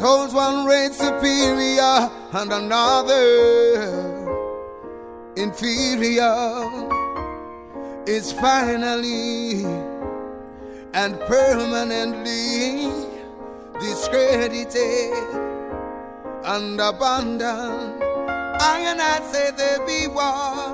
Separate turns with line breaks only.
holds one race superior and another inferior is finally and permanently discredited and abandoned. I cannot say there be
one.